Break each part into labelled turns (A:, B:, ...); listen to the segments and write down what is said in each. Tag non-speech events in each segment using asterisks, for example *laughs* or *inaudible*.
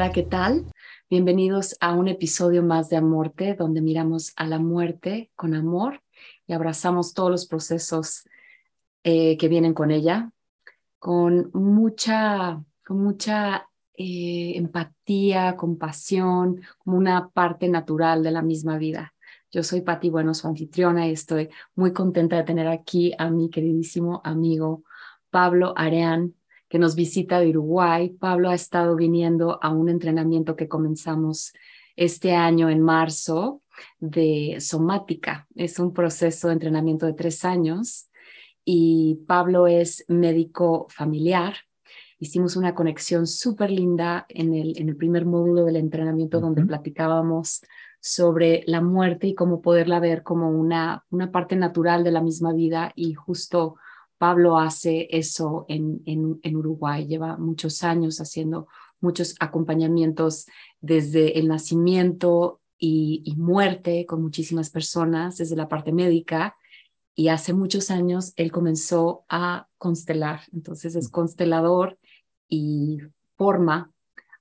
A: Hola, ¿qué tal? Bienvenidos a un episodio más de Amorte, donde miramos a la muerte con amor y abrazamos todos los procesos eh, que vienen con ella, con mucha, con mucha eh, empatía, compasión, como una parte natural de la misma vida. Yo soy Patti Bueno, su anfitriona, y estoy muy contenta de tener aquí a mi queridísimo amigo Pablo Areán, que nos visita de Uruguay. Pablo ha estado viniendo a un entrenamiento que comenzamos este año en marzo de somática. Es un proceso de entrenamiento de tres años y Pablo es médico familiar. Hicimos una conexión súper linda en el, en el primer módulo del entrenamiento donde platicábamos sobre la muerte y cómo poderla ver como una, una parte natural de la misma vida y justo Pablo hace eso en, en, Uruguay, lleva muchos años haciendo muchos acompañamientos desde el nacimiento y, muerte con muchísimas personas, desde la parte médica, y hace muchos años él comenzó a constelar, entonces es constelador y forma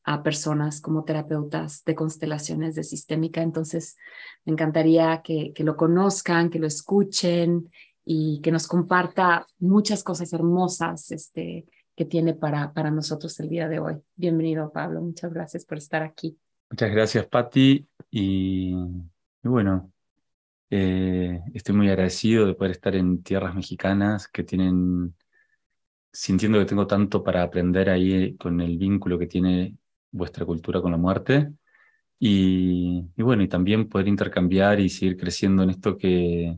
A: a personas como terapeutas de constelaciones de sistémica. Entonces, me encantaría que, que, lo conozcan, que lo escuchen y que nos comparta muchas cosas hermosas este, que tiene para, para nosotros el día de hoy. Bienvenido, Pablo. Muchas gracias por estar aquí.
B: Muchas gracias, Patti. Y, bueno, eh, estoy muy agradecido de poder estar en tierras mexicanas que tienen, sintiendo que tengo tanto para aprender ahí con el vínculo que tiene vuestra cultura con la muerte. Y, y bueno, y también poder intercambiar y seguir creciendo en esto que,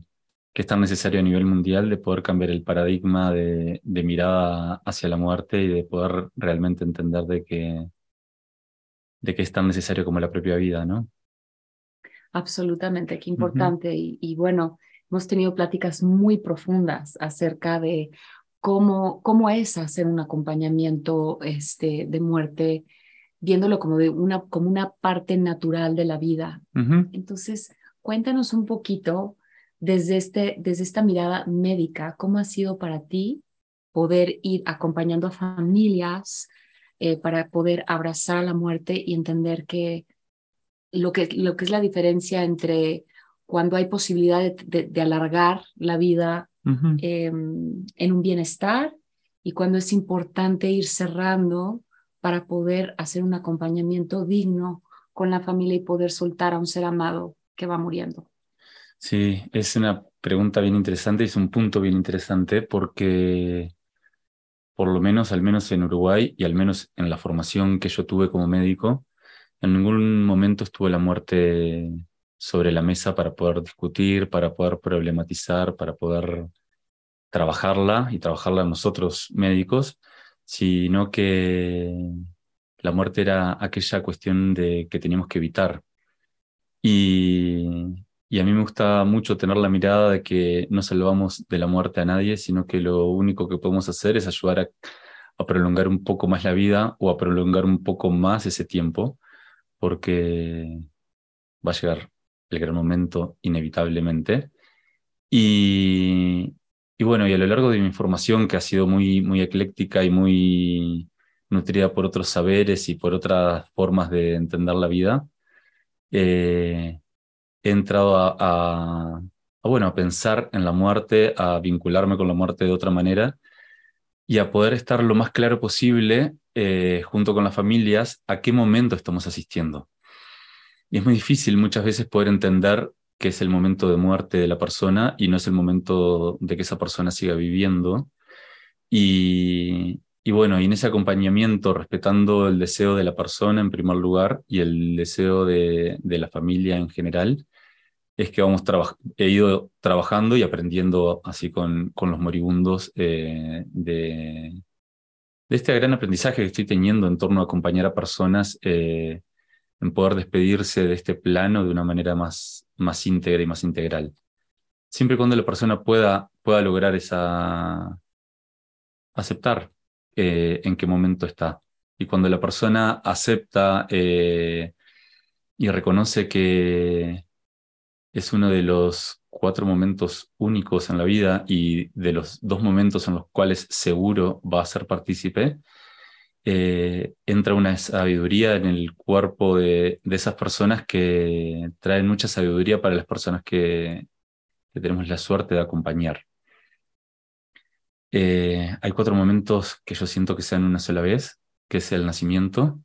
B: que es tan necesario a nivel mundial de poder cambiar el paradigma de, mirada hacia la muerte y de poder realmente entender de que, de que es tan necesario como la propia vida, ¿no?
A: Absolutamente, qué importante. y, bueno, hemos tenido pláticas muy profundas acerca de cómo, cómo es hacer un acompañamiento este, de muerte, viéndolo como, de una, como una parte natural de la vida. Entonces, cuéntanos un poquito desde, este, desde esta mirada médica, ¿cómo ha sido para ti poder ir acompañando a familias eh, para poder abrazar a la muerte y entender que lo, que lo que es la diferencia entre cuando hay posibilidad de, alargar la vida em, en un bienestar y cuando es importante ir cerrando para poder hacer un acompañamiento digno con la familia y poder soltar a un ser amado que va muriendo.
B: Sí, es una pregunta bien interesante, es un punto bien interesante porque por lo menos, al menos en Uruguay y al menos en la formación que yo tuve como médico, en ningún momento estuvo la muerte sobre la mesa para poder discutir, para poder problematizar, para poder trabajarla y trabajarla nosotros médicos, sino que la muerte era aquella cuestión de que teníamos que evitar. Y y a mí me gusta mucho tener la mirada de que no salvamos de la muerte a nadie, sino que lo único que podemos hacer es ayudar a, prolongar un poco más la vida o a prolongar un poco más ese tiempo, porque va a llegar el gran momento inevitablemente. Y, bueno, y a lo largo de mi formación, que ha sido muy, muy ecléctica y muy nutrida por otros saberes y por otras formas de entender la vida, eh, he entrado a, bueno, a pensar en la muerte, a vincularme con la muerte de otra manera y a poder estar lo más claro posible eh, junto con las familias a qué momento estamos asistiendo. Y es muy difícil muchas veces poder entender que es el momento de muerte de la persona y no es el momento de que esa persona siga viviendo. Y, bueno, y en ese acompañamiento, respetando el deseo de la persona en primer lugar y el deseo de, de la familia en general, es que vamos he ido trabajando y aprendiendo así con, con los moribundos eh, de, este gran aprendizaje que estoy teniendo en torno a acompañar a personas eh, en poder despedirse de este plano de una manera más, más íntegra y más integral. Siempre y cuando la persona pueda, pueda lograr esa aceptar eh, en qué momento está. Y cuando la persona acepta y reconoce que, es uno de los cuatro momentos únicos en la vida y de los dos momentos en los cuales seguro va a ser partícipe. eh, entra una sabiduría en el cuerpo de, esas personas que traen mucha sabiduría para las personas que, tenemos la suerte de acompañar. Eh, hay cuatro momentos que yo siento que sean una sola vez, que es el nacimiento,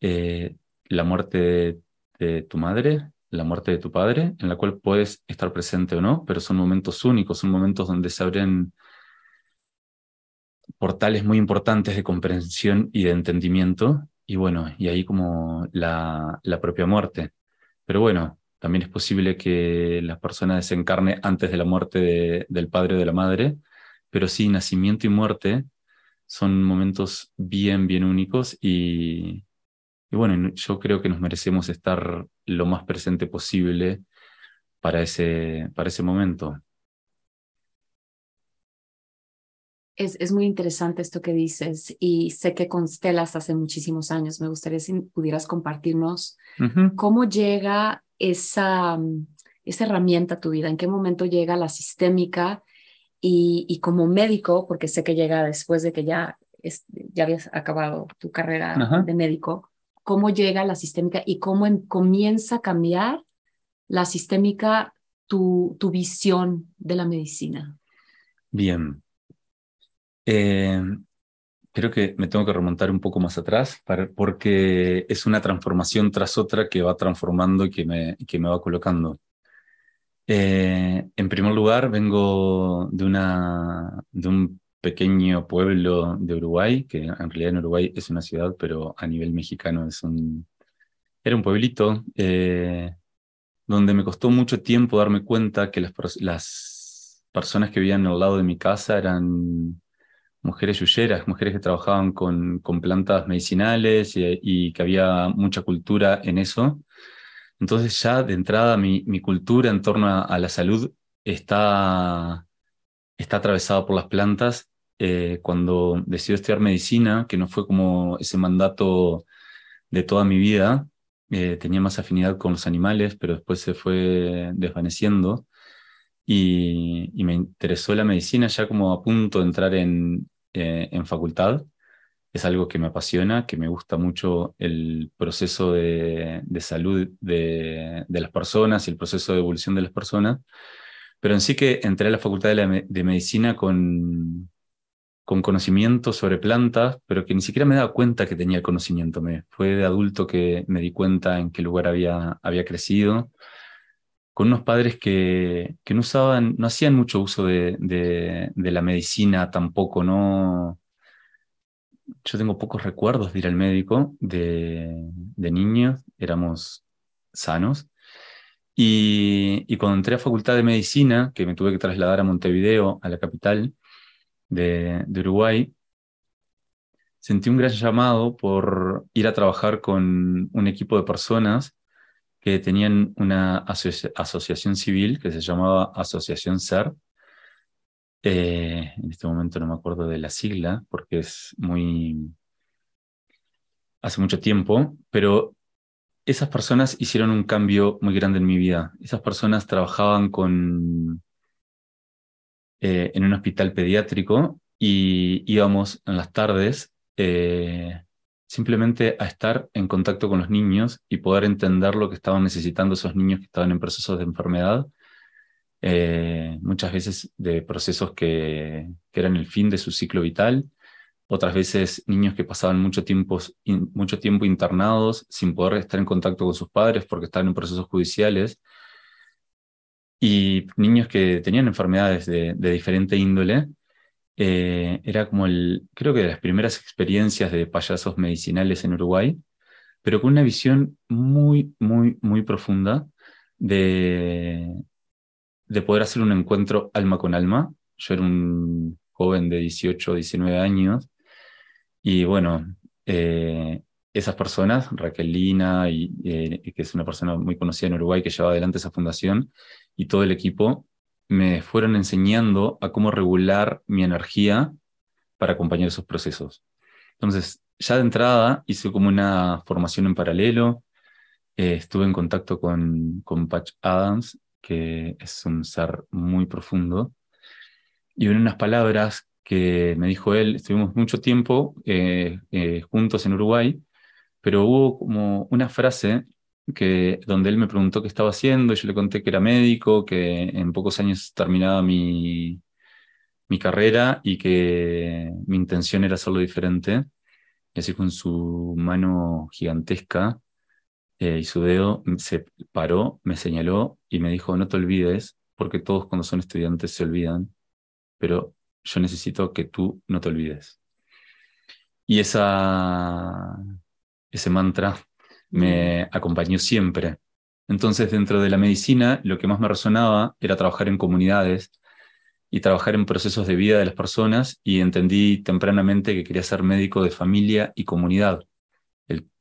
B: eh, la muerte de, tu madre, la muerte de tu padre, en la cual puedes estar presente o no, pero son momentos únicos, son momentos donde se abren portales muy importantes de comprensión y de entendimiento, y bueno, y ahí como la, propia muerte. Pero bueno, también es posible que la persona desencarne antes de la muerte del padre o de la madre, pero sí, nacimiento y muerte son momentos bien, bien únicos y, y bueno, yo creo que nos merecemos estar lo más presente posible para ese, para ese momento.
A: Es, muy interesante esto que dices y sé que constelas hace muchísimos años. Me gustaría si pudieras compartirnos cómo llega esa, esa herramienta a tu vida, en qué momento llega la sistémica y, como médico, porque sé que llega después de que ya, ya habías acabado tu carrera de médico, cómo llega la sistémica y cómo comienza a cambiar la sistémica tu, tu visión de la medicina.
B: Bien, eh, creo que me tengo que remontar un poco más atrás porque es una transformación tras otra que va transformando y que me, que me va colocando. Eh, en primer lugar, vengo de, una, de un pequeño pueblo de Uruguay, que en realidad en Uruguay es una ciudad, pero a nivel mexicano es un, era un pueblito eh, donde me costó mucho tiempo darme cuenta que las, las personas que vivían al lado de mi casa eran mujeres yuyeras, mujeres que trabajaban con, con plantas medicinales y, que había mucha cultura en eso. Entonces ya de entrada mi, mi cultura en torno a, la salud está, está atravesada por las plantas. Eh, cuando decidí estudiar medicina, que no fue como ese mandato de toda mi vida, eh, tenía más afinidad con los animales, pero después se fue desvaneciendo. Y, y, me interesó la medicina ya como a punto de entrar en, eh, en facultad. Es algo que me apasiona, que me gusta mucho el proceso de, salud de, las personas y el proceso de evolución de las personas. Pero en sí que entré a la facultad de, medicina con, con conocimiento sobre plantas, pero que ni siquiera me daba cuenta que tenía conocimiento. Me, fue de adulto que me di cuenta en qué lugar había, había crecido, con unos padres que, que no usaban, no hacían mucho uso de, de, la medicina tampoco, no. Yo tengo pocos recuerdos de ir al médico de, de niños, éramos sanos. Y, y, cuando entré a Facultad de Medicina, que me tuve que trasladar a Montevideo, a la capital de, Uruguay, sentí un gran llamado por ir a trabajar con un equipo de personas que tenían una asociación civil que se llamaba Asociación SER. Eh, en este momento no me acuerdo de la sigla porque es muy... hace mucho tiempo, pero esas personas hicieron un cambio muy grande en mi vida. Esas personas trabajaban con, eh, en un hospital pediátrico y íbamos en las tardes eh, simplemente a estar en contacto con los niños y poder entender lo que estaban necesitando esos niños que estaban en procesos de enfermedad, eh, muchas veces de procesos que, eran el fin de su ciclo vital, otras veces niños que pasaban mucho tiempo, mucho tiempo internados sin poder estar en contacto con sus padres porque estaban en procesos judiciales, y niños que tenían enfermedades de, de diferente índole eh, era como el, creo que de las primeras experiencias de payasos medicinales en Uruguay, pero con una visión muy, muy, muy profunda de, de poder hacer un encuentro alma con alma. Yo era un joven de 18, 19 años y bueno, eh, esas personas, Raquelina, y, eh, que es una persona muy conocida en Uruguay que lleva adelante esa fundación, y todo el equipo, me fueron enseñando a cómo regular mi energía para acompañar esos procesos. Entonces, ya de entrada hice como una formación en paralelo, eh, estuve en contacto con, con Patch Adams, que es un ser muy profundo, y en unas palabras que me dijo él, estuvimos mucho tiempo eh, eh, juntos en Uruguay, pero hubo como una frase que, donde él me preguntó qué estaba haciendo, yo le conté que era médico, que en pocos años terminaba mi, mi carrera y que mi intención era hacerlo diferente. Y así con su mano gigantesca eh, y su dedo se paró, me señaló y me dijo, no te olvides, porque todos cuando son estudiantes se olvidan, pero yo necesito que tú no te olvides. Y esa, ese mantra me acompañó siempre. Entonces, dentro de la medicina, lo que más me resonaba era trabajar en comunidades y trabajar en procesos de vida de las personas y entendí tempranamente que quería ser médico de familia y comunidad.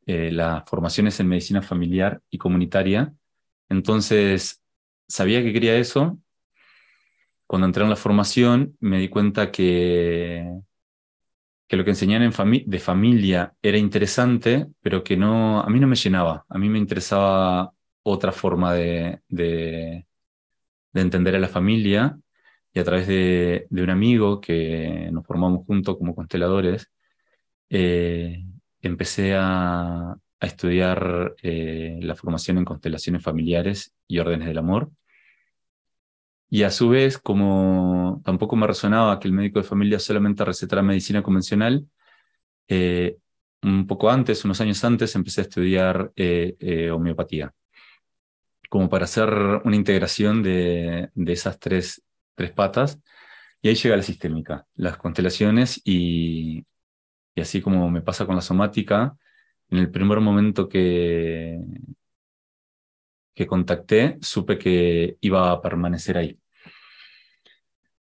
B: Eh, la formación es en medicina familiar y comunitaria. Entonces, sabía que quería eso. Cuando entré en la formación, me di cuenta que, que lo que enseñaban en de familia era interesante, pero que no, a mí no me llenaba. A mí me interesaba otra forma de, de, de entender a la familia y a través de, un amigo que nos formamos juntos como consteladores, eh, empecé a, estudiar eh, la formación en constelaciones familiares y órdenes del amor. Y a su vez, como tampoco me resonaba que el médico de familia solamente recetara medicina convencional, eh, un poco antes, unos años antes, empecé a estudiar homeopatía, como para hacer una integración de, de esas tres tres patas, y ahí llega la sistémica, las constelaciones, y, y así como me pasa con la somática, en el primer momento que, que contacté, supe que iba a permanecer ahí.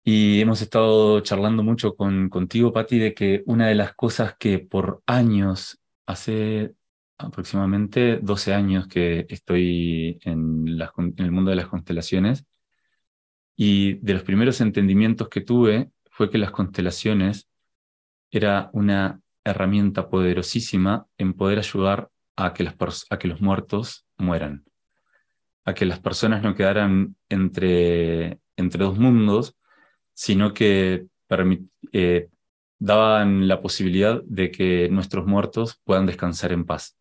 B: Y hemos estado charlando mucho con, contigo, Patti, de que una de las cosas que por años, hace aproximadamente 12 años que estoy en, el mundo de las constelaciones, y de los primeros entendimientos que tuve fue que las constelaciones era una herramienta poderosísima en poder ayudar a que, a que los muertos mueran, a que las personas no quedaran entre, entre dos mundos, sino que eh, daban la posibilidad de que nuestros muertos puedan descansar en paz.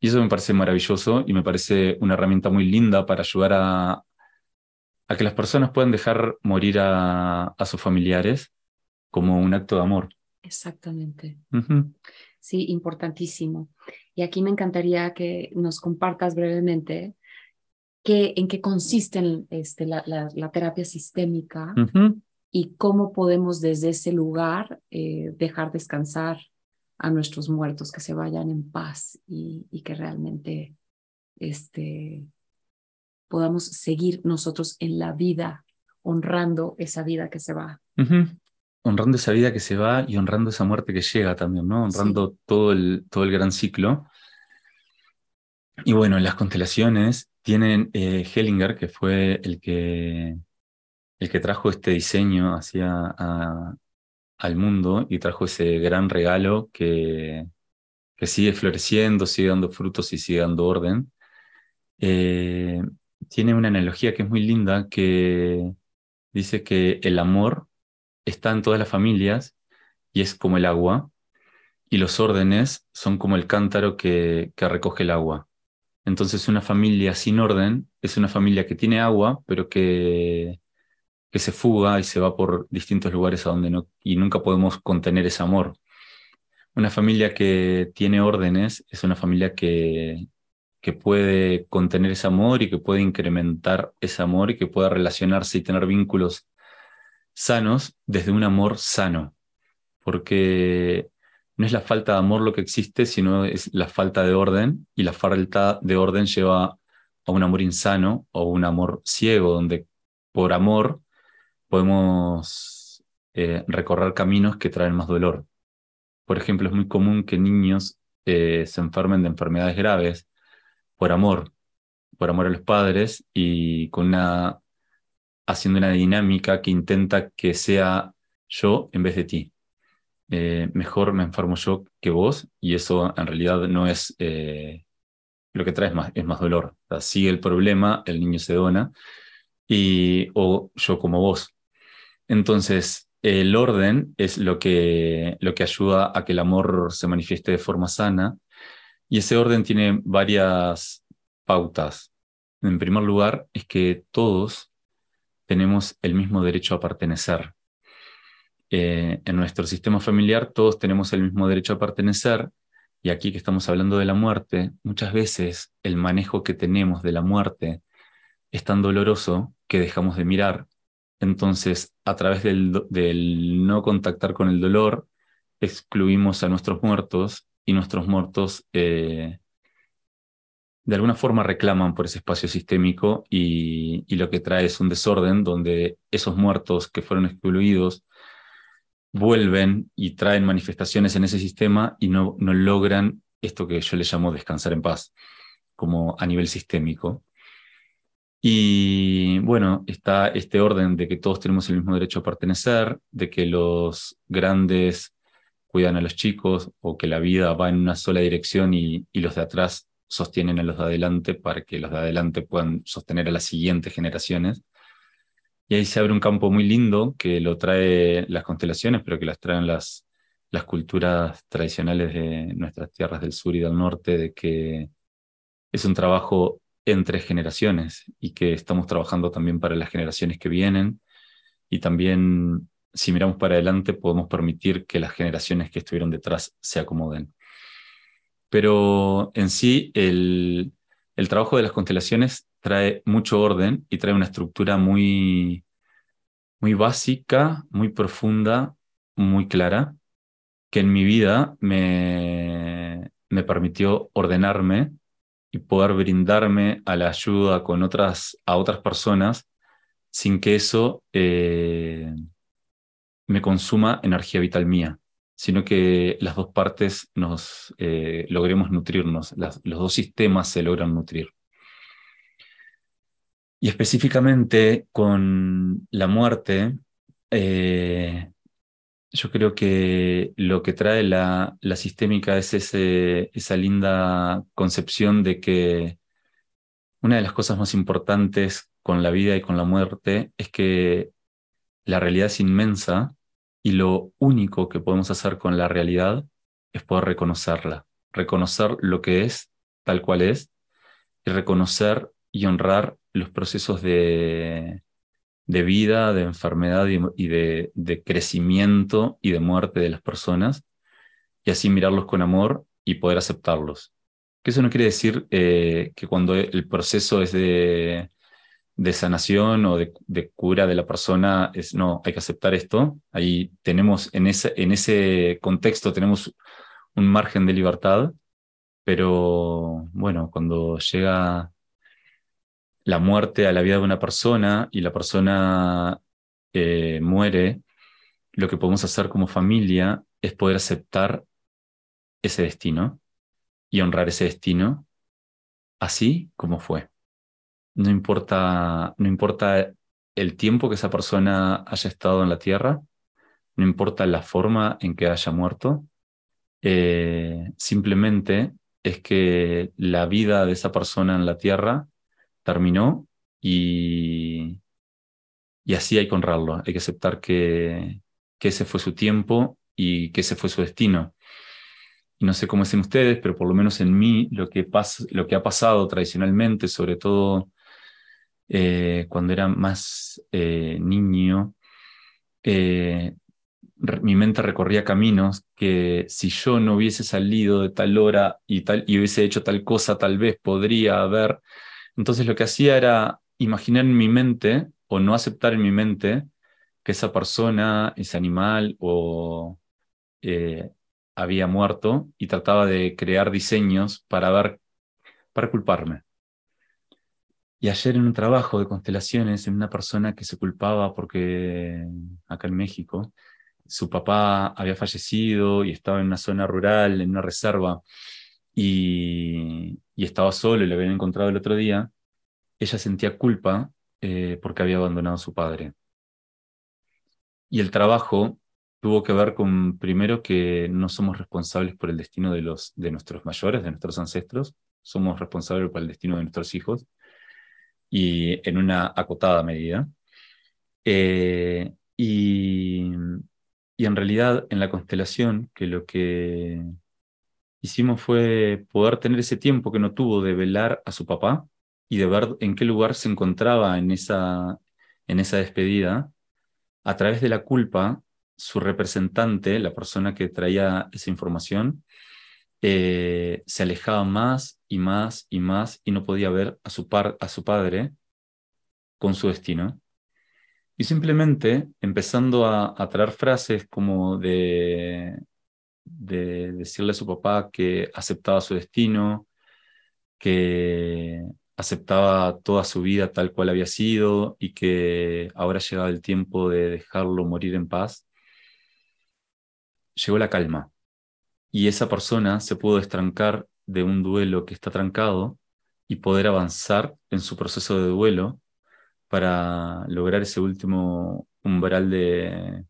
B: Y eso me parece maravilloso y me parece una herramienta muy linda para ayudar a, a que las personas puedan dejar morir a, sus familiares como un acto de amor.
A: Exactamente. Sí, importantísimo. Y aquí me encantaría que nos compartas brevemente qué, en qué consiste este, la, terapia sistémica y cómo podemos desde ese lugar eh, dejar descansar a nuestros muertos, que se vayan en paz y, y que realmente este, podamos seguir nosotros en la vida, honrando esa vida que se va.
B: Honrando esa vida que se va y honrando esa muerte que llega también, ¿no? Honrando todo, el, todo el gran ciclo. Y bueno, en las constelaciones tienen eh, Hellinger, que fue el que, el que trajo este diseño hacia al mundo y trajo ese gran regalo que, que sigue floreciendo, sigue dando frutos y sigue dando orden. Eh, tiene una analogía que es muy linda que dice que el amor está en todas las familias y es como el agua, y los órdenes son como el cántaro que, que recoge el agua. Entonces una familia sin orden es una familia que tiene agua, pero que, se fuga y se va por distintos lugares a donde no, y nunca podemos contener ese amor. Una familia que tiene órdenes es una familia que, que puede contener ese amor y que puede incrementar ese amor y que pueda relacionarse y tener vínculos sanos desde un amor sano, porque no es la falta de amor lo que existe, sino es la falta de orden y la falta de orden lleva a un amor insano o un amor ciego, donde por amor podemos eh, recorrer caminos que traen más dolor. Por ejemplo, es muy común que niños eh, se enfermen de enfermedades graves por amor, por amor a los padres y con una, haciendo una dinámica que intenta que sea yo en vez de ti. Eh, mejor me enfermo yo que vos y eso en realidad no es eh, lo que trae, es más, es más dolor. sigue el problema, el niño se dona y o yo como vos. Entonces, el orden es lo que, lo que ayuda a que el amor se manifieste de forma sana y ese orden tiene varias pautas. En primer lugar, es que todos tenemos el mismo derecho a pertenecer. Eh, en nuestro sistema familiar todos tenemos el mismo derecho a pertenecer y aquí que estamos hablando de la muerte, muchas veces el manejo que tenemos de la muerte es tan doloroso que dejamos de mirar. Entonces, a través del, no contactar con el dolor, excluimos a nuestros muertos y nuestros muertos eh, de alguna forma reclaman por ese espacio sistémico y, y, lo que trae es un desorden donde esos muertos que fueron excluidos vuelven y traen manifestaciones en ese sistema y no, no logran esto que yo le llamo descansar en paz, como a nivel sistémico. Y bueno, está este orden de que todos tenemos el mismo derecho a pertenecer, de que los grandes cuidan a los chicos o que la vida va en una sola dirección y, y los de atrás sostienen a los de adelante para que los de adelante puedan sostener a las siguientes generaciones. Y ahí se abre un campo muy lindo que lo trae las constelaciones, pero que las traen las, culturas tradicionales de nuestras tierras del sur y del norte, de que es un trabajo entre generaciones y que estamos trabajando también para las generaciones que vienen. Y también, si miramos para adelante, podemos permitir que las generaciones que estuvieron detrás se acomoden. Pero en sí, el trabajo de las constelaciones trae mucho orden y trae una estructura muy, muy básica, muy profunda, muy clara, que en mi vida me, me permitió ordenarme y poder brindarme a la ayuda con otras, a otras personas sin que eso eh, me consuma energía vital mía, sino que las dos partes nos eh, logremos nutrirnos, los dos sistemas se logran nutrir. Y específicamente con la muerte, eh, yo creo que lo que trae la, la sistémica es ese, esa linda concepción de que una de las cosas más importantes con la vida y con la muerte es que la realidad es inmensa y lo único que podemos hacer con la realidad es poder reconocerla, reconocer lo que es tal cual es y reconocer y honrar los procesos de, de vida, de enfermedad y, de, de, crecimiento y de muerte de las personas, y así mirarlos con amor y poder aceptarlos. Que eso no quiere decir eh, que cuando el proceso es de, de sanación o de, de, cura de la persona, es no, hay que aceptar esto. Ahí tenemos, en ese, en ese contexto tenemos un margen de libertad, pero bueno, cuando llega la muerte a la vida de una persona y la persona eh, muere, lo que podemos hacer como familia es poder aceptar ese destino y honrar ese destino así como fue. No importa, no importa el tiempo que esa persona haya estado en la tierra, no importa la forma en que haya muerto, eh, simplemente es que la vida de esa persona en la tierra terminó y, y así hay que honrarlo, hay que aceptar que, que ese fue su tiempo y que ese fue su destino. Y no sé cómo es en ustedes, pero por lo menos en mí lo que, lo que ha pasado tradicionalmente, sobre todo eh, cuando era más eh, niño, eh, mi mente recorría caminos que si yo no hubiese salido de tal hora y, tal, y hubiese hecho tal cosa, tal vez podría haber entonces lo que hacía era imaginar en mi mente o no aceptar en mi mente que esa persona, ese animal o eh, había muerto y trataba de crear diseños para ver, para culparme. Y ayer en un trabajo de constelaciones, en una persona que se culpaba porque acá en México, su papá había fallecido y estaba en una zona rural, en una reserva, y, estaba solo y lo habían encontrado el otro día, ella sentía culpa eh, porque había abandonado a su padre. Y el trabajo tuvo que ver con, primero, que no somos responsables por el destino de, los, de nuestros mayores, de nuestros ancestros, somos responsables por el destino de nuestros hijos, y en una acotada medida. Eh, y y en realidad en la constelación, que lo que hicimos fue poder tener ese tiempo que no tuvo de velar a su papá y de ver en qué lugar se encontraba en esa, en esa despedida, a través de la culpa, su representante, la persona que traía esa información, eh, se alejaba más y más y más y no podía ver a su, par, a su padre con su destino. Y simplemente empezando a, a traer frases como de, de decirle a su papá que aceptaba su destino, que aceptaba toda su vida tal cual había sido y que ahora llegaba el tiempo de dejarlo morir en paz, llegó la calma. Y esa persona se pudo destrancar de un duelo que está trancado y poder avanzar en su proceso de duelo para lograr ese último umbral de,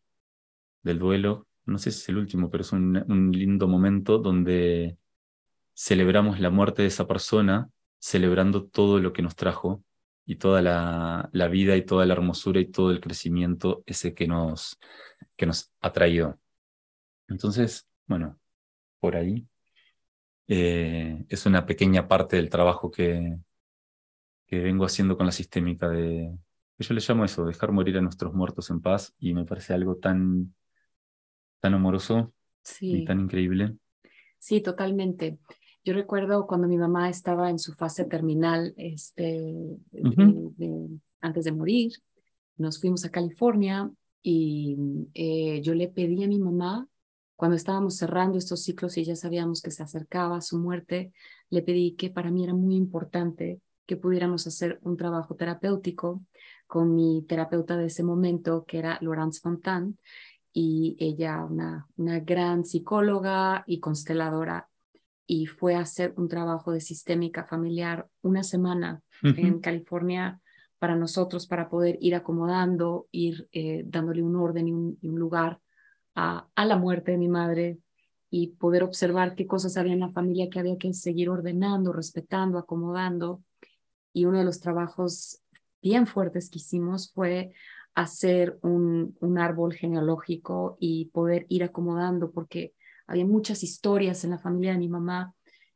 B: del duelo no sé si es el último, pero es un, lindo momento donde celebramos la muerte de esa persona, celebrando todo lo que nos trajo y toda la, vida y toda la hermosura y todo el crecimiento ese que nos, que nos ha traído. Entonces, bueno, por ahí eh, es una pequeña parte del trabajo que, que vengo haciendo con la sistémica de, yo le llamo eso, dejar morir a nuestros muertos en paz y me parece algo tan tan amoroso y tan increíble.
A: Sí, totalmente. Yo recuerdo cuando mi mamá estaba en su fase terminal, este, antes de morir, nos fuimos a California y eh, yo le pedí a mi mamá, cuando estábamos cerrando estos ciclos y ya sabíamos que se acercaba su muerte, le pedí que para mí era muy importante que pudiéramos hacer un trabajo terapéutico con mi terapeuta de ese momento, que era Laurence Fontan, y ella, una, una gran psicóloga y consteladora, y fue a hacer un trabajo de sistémica familiar una semana en California para nosotros, para poder ir acomodando, ir eh, dándole un orden y un, lugar a, a, la muerte de mi madre y poder observar qué cosas había en la familia que había que seguir ordenando, respetando, acomodando. Y uno de los trabajos bien fuertes que hicimos fue hacer un, un árbol genealógico y poder ir acomodando, porque había muchas historias en la familia de mi mamá,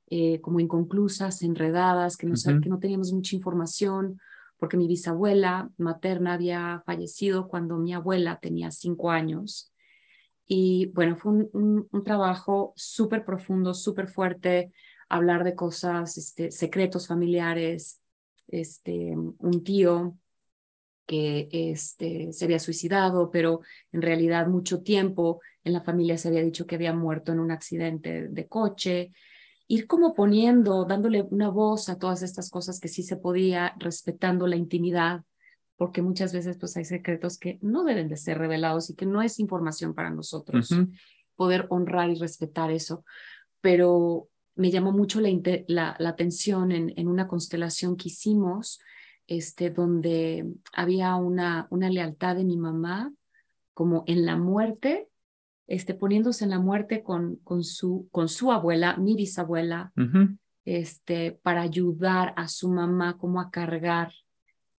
A: eh, como inconclusas, enredadas, que no, que no teníamos mucha información, porque mi bisabuela materna había fallecido cuando mi abuela tenía cinco años. Y bueno, fue un, un, trabajo súper profundo, súper fuerte, hablar de cosas, este, secretos familiares, este, un tío que este, se había suicidado, pero en realidad mucho tiempo en la familia se había dicho que había muerto en un accidente de coche. Ir como poniendo, dándole una voz a todas estas cosas que sí se podía, respetando la intimidad, porque muchas veces pues hay secretos que no deben de ser revelados y que no es información para nosotros. Poder honrar y respetar eso. Pero me llamó mucho la, la, la atención en, en una constelación que hicimos, este, donde había una, una lealtad de mi mamá, como en la muerte, este, poniéndose en la muerte con, con, su, con su abuela, mi bisabuela, este, para ayudar a su mamá como a cargar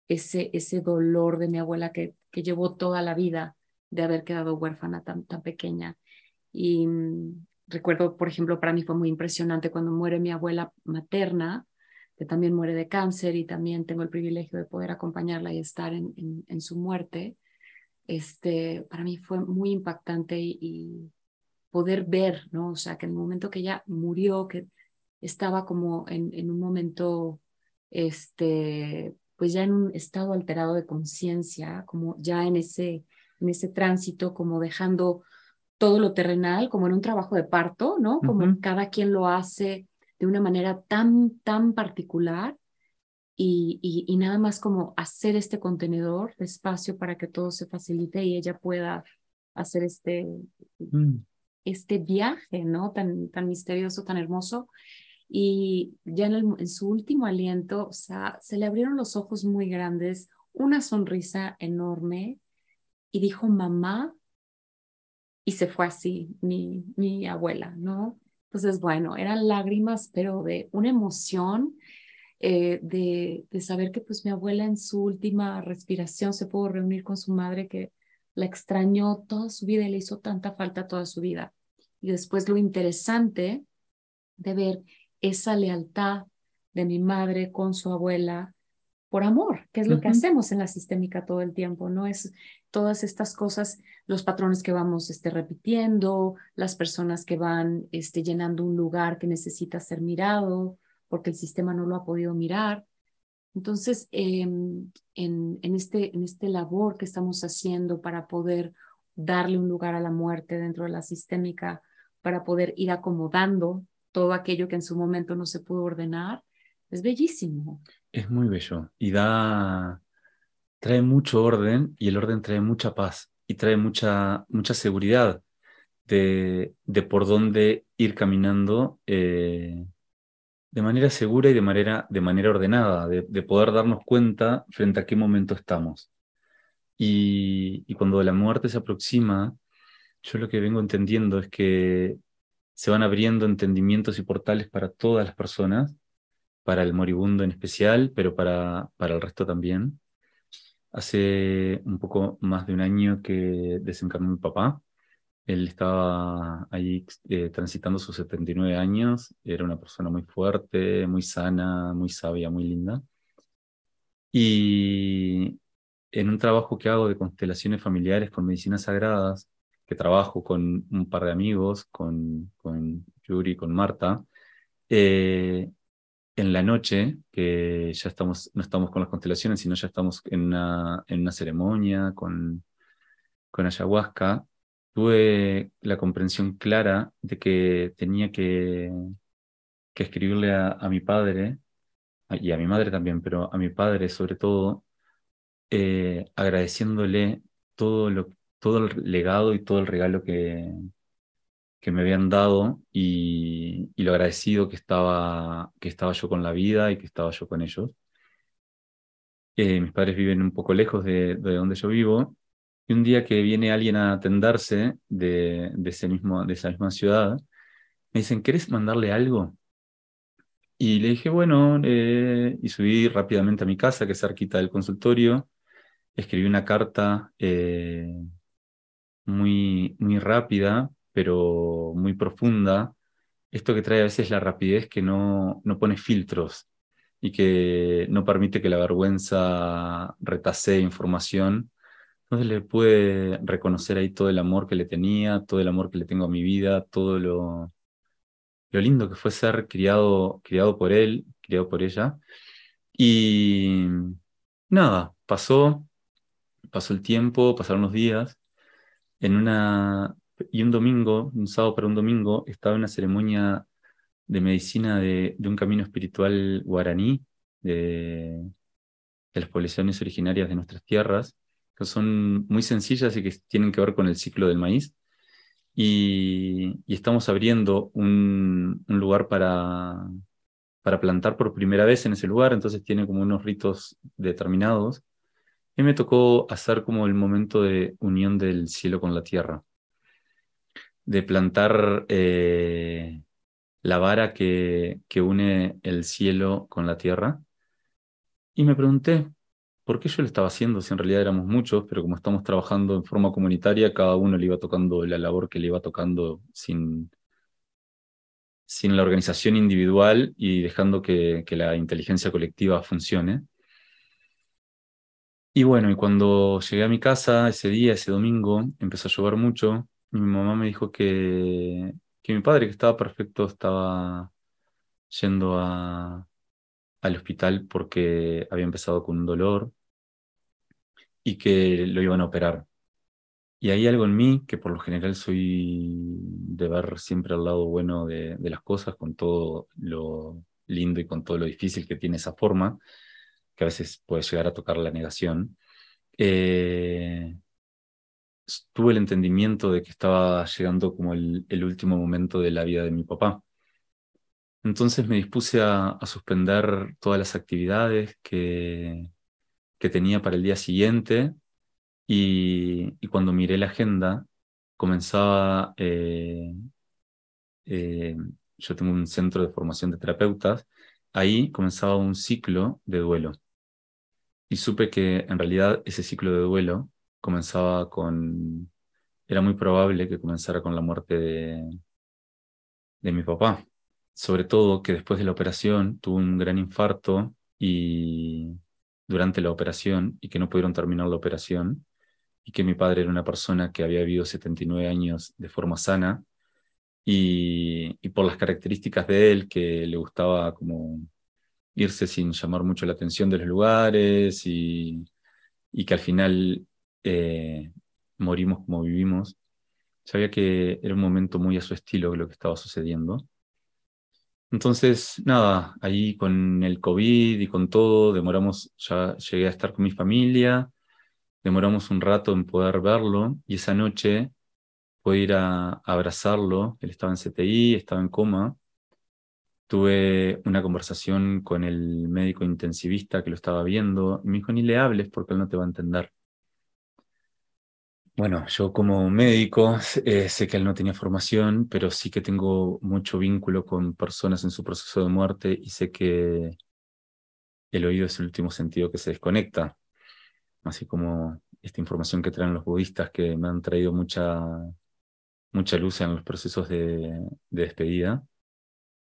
A: ese, ese dolor de mi abuela que, que llevó toda la vida de haber quedado huérfana tan, tan pequeña. Y mm, recuerdo, por ejemplo, para mí fue muy impresionante cuando muere mi abuela materna, que también muere de cáncer y también tengo el privilegio de poder acompañarla y estar en, en, su muerte, este, para mí fue muy impactante y, poder ver, ¿no? O sea, que en el momento que ella murió, que estaba como en, en un momento, este, pues ya en un estado alterado de conciencia, como ya en ese, en ese tránsito, como dejando todo lo terrenal, como en un trabajo de parto, ¿no? Como cada quien lo hace de una manera tan, tan particular y, y, nada más como hacer este contenedor de espacio para que todo se facilite y ella pueda hacer este, mm. este viaje, ¿no? Tan, tan misterioso, tan hermoso. Y ya en, en su último aliento, o sea, se le abrieron los ojos muy grandes, una sonrisa enorme y dijo mamá y se fue así mi, mi abuela, ¿no? Entonces, bueno, eran lágrimas, pero de una emoción eh, de, de, saber que pues mi abuela en su última respiración se pudo reunir con su madre, que la extrañó toda su vida y le hizo tanta falta toda su vida. Y después lo interesante de ver esa lealtad de mi madre con su abuela por amor, que es lo que hacemos en la sistémica todo el tiempo, ¿no? Es todas estas cosas, los patrones que vamos este, repitiendo, las personas que van este, llenando un lugar que necesita ser mirado porque el sistema no lo ha podido mirar. Entonces, em, en, en, este, en este labor que estamos haciendo para poder darle un lugar a la muerte dentro de la sistémica, para poder ir acomodando todo aquello que en su momento no se pudo ordenar, es bellísimo.
B: Es muy bello y da, trae mucho orden y el orden trae mucha paz y trae mucha, mucha seguridad de, de por dónde ir caminando eh, de manera segura y de manera, de manera ordenada, de, poder darnos cuenta frente a qué momento estamos. Y, y cuando la muerte se aproxima, yo lo que vengo entendiendo es que se van abriendo entendimientos y portales para todas las personas para el moribundo en especial, pero para, para el resto también. Hace un poco más de un año que desencarnó mi papá. Él estaba ahí eh, transitando sus 79 años. Era una persona muy fuerte, muy sana, muy sabia, muy linda. Y en un trabajo que hago de constelaciones familiares con medicinas sagradas, que trabajo con un par de amigos, con, con Yuri, con Marta, eh, en la noche, que ya estamos, no estamos con las constelaciones, sino ya estamos en una, en una ceremonia con, con ayahuasca, tuve la comprensión clara de que tenía que, que escribirle a, mi padre, y a mi madre también, pero a mi padre sobre todo, eh, agradeciéndole todo, lo, todo el legado y todo el regalo que, que me habían dado y, lo agradecido que estaba, que estaba yo con la vida y que estaba yo con ellos. Eh, mis padres viven un poco lejos de, donde yo vivo y un día que viene alguien a atenderse de, de, ese mismo, de esa misma ciudad, me dicen, ¿querés mandarle algo? Y le dije, bueno, eh", y subí rápidamente a mi casa, que es cerquita del consultorio, escribí una carta eh, muy, muy rápida pero muy profunda, esto que trae a veces la rapidez que no, no pone filtros y que no permite que la vergüenza retasee información. Entonces le pude reconocer ahí todo el amor que le tenía, todo el amor que le tengo a mi vida, todo lo, lo lindo que fue ser criado, criado por él, criado por ella. Y nada, pasó, pasó el tiempo, pasaron los días. En una, y un domingo, un sábado para un domingo, estaba en una ceremonia de medicina de, un camino espiritual guaraní de, las poblaciones originarias de nuestras tierras, que son muy sencillas y que tienen que ver con el ciclo del maíz. Y, estamos abriendo un, lugar para, para plantar por primera vez en ese lugar, entonces tiene como unos ritos determinados. Y me tocó hacer como el momento de unión del cielo con la tierra de plantar eh, la vara que, que une el cielo con la tierra. Y me pregunté, ¿por qué yo lo estaba haciendo? Si en realidad éramos muchos, pero como estamos trabajando en forma comunitaria, cada uno le iba tocando la labor que le iba tocando sin, sin la organización individual y dejando que, que la inteligencia colectiva funcione. Y bueno, y cuando llegué a mi casa ese día, ese domingo, empezó a llover mucho mi mamá me dijo que, que mi padre, que estaba perfecto, estaba yendo a, al hospital porque había empezado con un dolor y que lo iban a operar. Y hay algo en mí, que por lo general soy de ver siempre al lado bueno de, de las cosas, con todo lo lindo y con todo lo difícil que tiene esa forma, que a veces puede llegar a tocar la negación. Eh, tuve el entendimiento de que estaba llegando como el, último momento de la vida de mi papá. Entonces me dispuse a, suspender todas las actividades que, que, tenía para el día siguiente y, cuando miré la agenda comenzaba, eh, eh, yo tengo un centro de formación de terapeutas, ahí comenzaba un ciclo de duelo. Y supe que en realidad ese ciclo de duelo comenzaba con, era muy probable que comenzara con la muerte de, de mi papá. Sobre todo que después de la operación tuvo un gran infarto y durante la operación y que no pudieron terminar la operación y que mi padre era una persona que había vivido 79 años de forma sana y, y por las características de él que le gustaba como irse sin llamar mucho la atención de los lugares y, y que al final eh, morimos como vivimos, sabía que era un momento muy a su estilo lo que estaba sucediendo. Entonces, nada, ahí con el COVID y con todo, demoramos, ya llegué a estar con mi familia, demoramos un rato en poder verlo y esa noche pude ir a, abrazarlo, él estaba en CTI, estaba en coma, tuve una conversación con el médico intensivista que lo estaba viendo y me dijo, ni le hables porque él no te va a entender. Bueno, yo como médico eh, sé que él no tenía formación, pero sí que tengo mucho vínculo con personas en su proceso de muerte y sé que el oído es el último sentido que se desconecta, así como esta información que traen los budistas que me han traído mucha, mucha luz en los procesos de, despedida.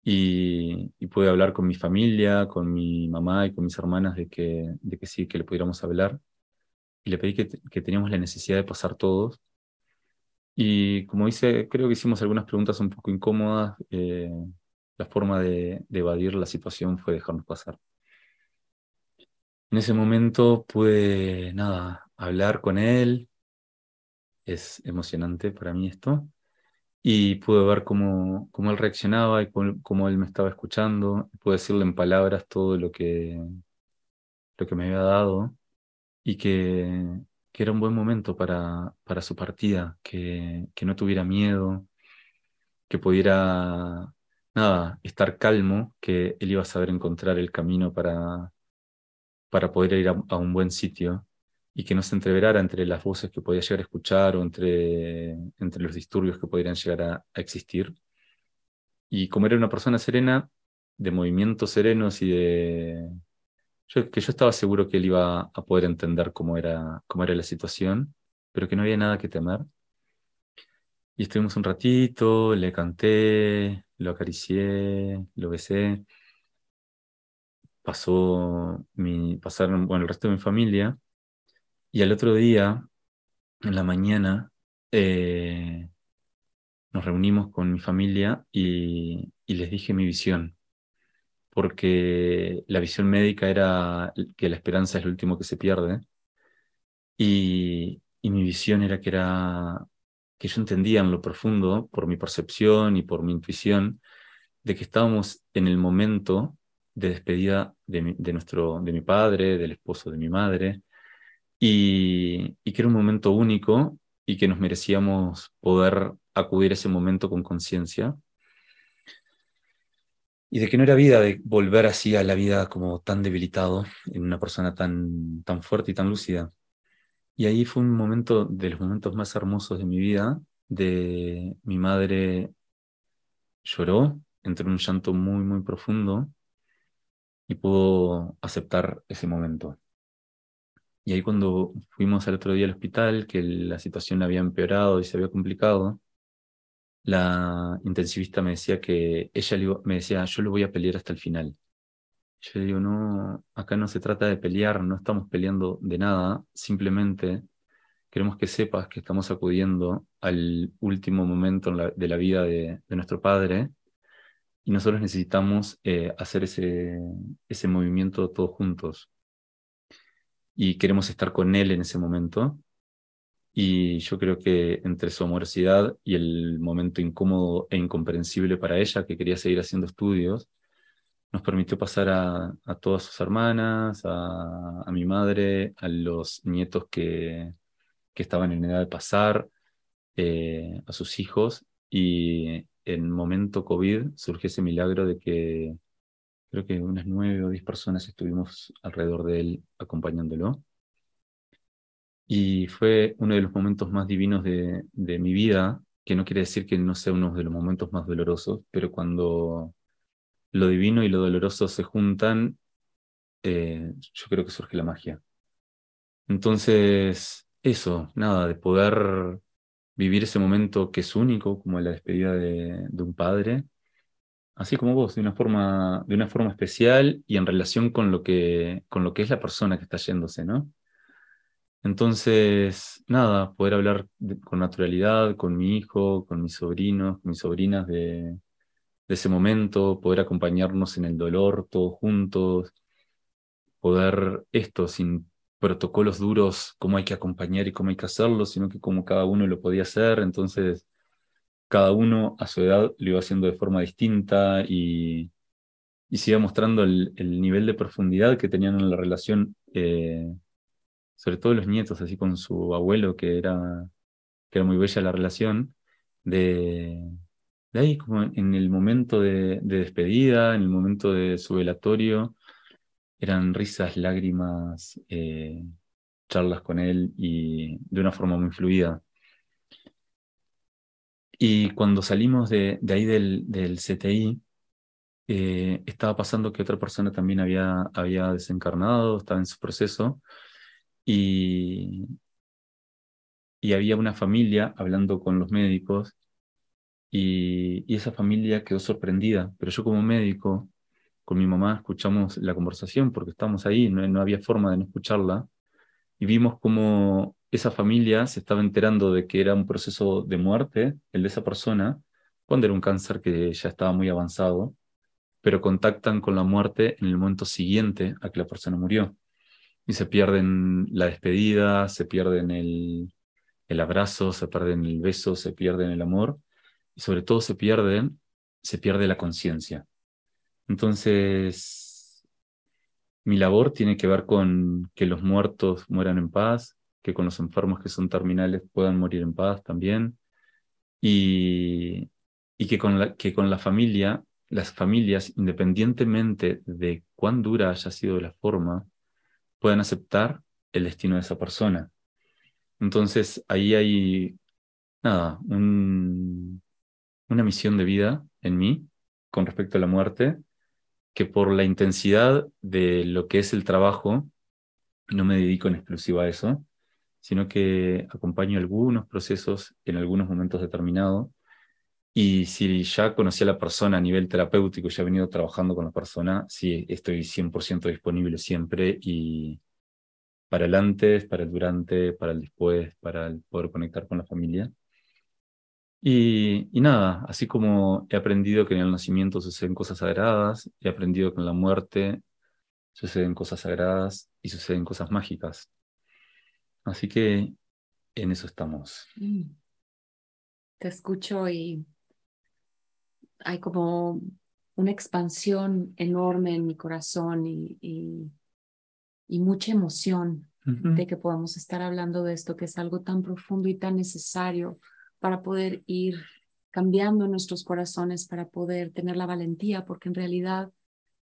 B: Y, y, pude hablar con mi familia, con mi mamá y con mis hermanas de que, de que sí, que le pudiéramos hablar y le pedí que, que teníamos la necesidad de pasar todos. Y como dice, creo que hicimos algunas preguntas un poco incómodas. Eh, la forma de, de, evadir la situación fue dejarnos pasar. En ese momento pude, nada, hablar con él. Es emocionante para mí esto. Y pude ver cómo, cómo él reaccionaba y cómo, cómo él me estaba escuchando. Pude decirle en palabras todo lo que, lo que me había dado y que, que era un buen momento para, para su partida, que, que no tuviera miedo, que pudiera, nada, estar calmo, que él iba a saber encontrar el camino para, para poder ir a, un buen sitio y que no se entreverara entre las voces que podía llegar a escuchar o entre, entre los disturbios que podrían llegar a, a existir. Y como era una persona serena, de movimientos serenos y de, yo, que yo estaba seguro que él iba a poder entender cómo era, cómo era la situación, pero que no había nada que temer. Y estuvimos un ratito, le canté, lo acaricié, lo besé. Pasó mi, pasaron bueno, el resto de mi familia. Y al otro día, en la mañana, eh, nos reunimos con mi familia y, y les dije mi visión porque la visión médica era que la esperanza es lo último que se pierde. Y, mi visión era que era que yo entendía en lo profundo, por mi percepción y por mi intuición, de que estábamos en el momento de despedida de mi, nuestro, de mi padre, del esposo de mi madre, y, y que era un momento único y que nos merecíamos poder acudir a ese momento con conciencia y de que no era vida de volver así a la vida como tan debilitado en una persona tan, tan fuerte y tan lúcida. Y ahí fue un momento de los momentos más hermosos de mi vida, de mi madre lloró, entró en un llanto muy, muy profundo y pudo aceptar ese momento. Y ahí cuando fuimos al otro día al hospital, que la situación había empeorado y se había complicado, la intensivista me decía que ella me decía, yo lo voy a pelear hasta el final. Yo le digo, no, acá no se trata de pelear, no estamos peleando de nada, simplemente queremos que sepas que estamos acudiendo al último momento de la vida de, de, nuestro padre y nosotros necesitamos eh, hacer ese, ese movimiento todos juntos. Y queremos estar con él en ese momento y yo creo que entre su amorosidad y el momento incómodo e incomprensible para ella, que quería seguir haciendo estudios, nos permitió pasar a, todas sus hermanas, a, a, mi madre, a los nietos que, que estaban en edad de pasar, eh, a sus hijos. Y en momento COVID surgió ese milagro de que creo que unas nueve o diez personas estuvimos alrededor de él acompañándolo. Y fue uno de los momentos más divinos de, de, mi vida, que no quiere decir que no sea uno de los momentos más dolorosos, pero cuando lo divino y lo doloroso se juntan, eh, yo creo que surge la magia. Entonces, eso, nada, de poder vivir ese momento que es único, como la despedida de, un padre, así como vos, de una forma, de una forma especial y en relación con lo que, con lo que es la persona que está yéndose, ¿no? Entonces, nada, poder hablar con naturalidad con mi hijo, con mis sobrinos, con mis sobrinas de, ese momento, poder acompañarnos en el dolor todos juntos, poder esto sin protocolos duros, cómo hay que acompañar y cómo hay que hacerlo, sino que como cada uno lo podía hacer, entonces cada uno a su edad lo iba haciendo de forma distinta y, y se iba mostrando el, nivel de profundidad que tenían en la relación, eh, sobre todo los nietos, así con su abuelo, que era, que era muy bella la relación, de, de ahí como en el momento de, de despedida, en el momento de su velatorio, eran risas, lágrimas, eh, charlas con él y de una forma muy fluida. Y cuando salimos de, ahí del, del CTI, eh, estaba pasando que otra persona también había, había desencarnado, estaba en su proceso, y, había una familia hablando con los médicos, y, esa familia quedó sorprendida, pero yo como médico con mi mamá escuchamos la conversación porque estábamos ahí, no, había forma de no escucharla, y vimos cómo esa familia se estaba enterando de que era un proceso de muerte, el de esa persona, cuando era un cáncer que ya estaba muy avanzado, pero contactan con la muerte en el momento siguiente a que la persona murió. Y se pierden la despedida, se pierden el, el abrazo, se pierden el beso, se pierden el amor, y sobre todo se pierden, se pierde la conciencia. Entonces, mi labor tiene que ver con que los muertos mueran en paz, que con los enfermos que son terminales puedan morir en paz también, y, y que, con la, que con la familia, las familias, independientemente de cuán dura haya sido la forma, puedan aceptar el destino de esa persona. Entonces, ahí hay, nada, un, una misión de vida en mí con respecto a la muerte que por la intensidad de lo que es el trabajo, no me dedico en exclusiva a eso, sino que acompaño algunos procesos en algunos momentos determinados. Y si ya conocí a la persona a nivel terapéutico, ya he venido trabajando con la persona, sí, estoy 100% disponible siempre y para el antes, para el durante, para el después, para el poder conectar con la familia. Y, nada, así como he aprendido que en el nacimiento suceden cosas sagradas, he aprendido que en la muerte suceden cosas sagradas y suceden cosas mágicas. Así que en eso estamos. Mm.
A: Te escucho y hay como una expansión enorme en mi corazón y, y, mucha emoción de que podamos estar hablando de esto, que es algo tan profundo y tan necesario para poder ir cambiando nuestros corazones, para poder tener la valentía, porque en realidad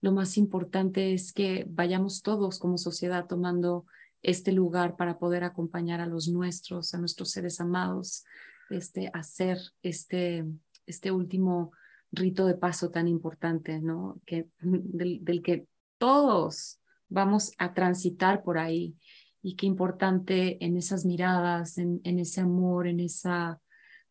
A: lo más importante es que vayamos todos como sociedad tomando este lugar para poder acompañar a los nuestros, a nuestros seres amados, este, hacer este, este último rito de paso tan importante, ¿no? Que, *laughs* del, que todos vamos a transitar por ahí y qué importante en esas miradas, en ese amor, en esa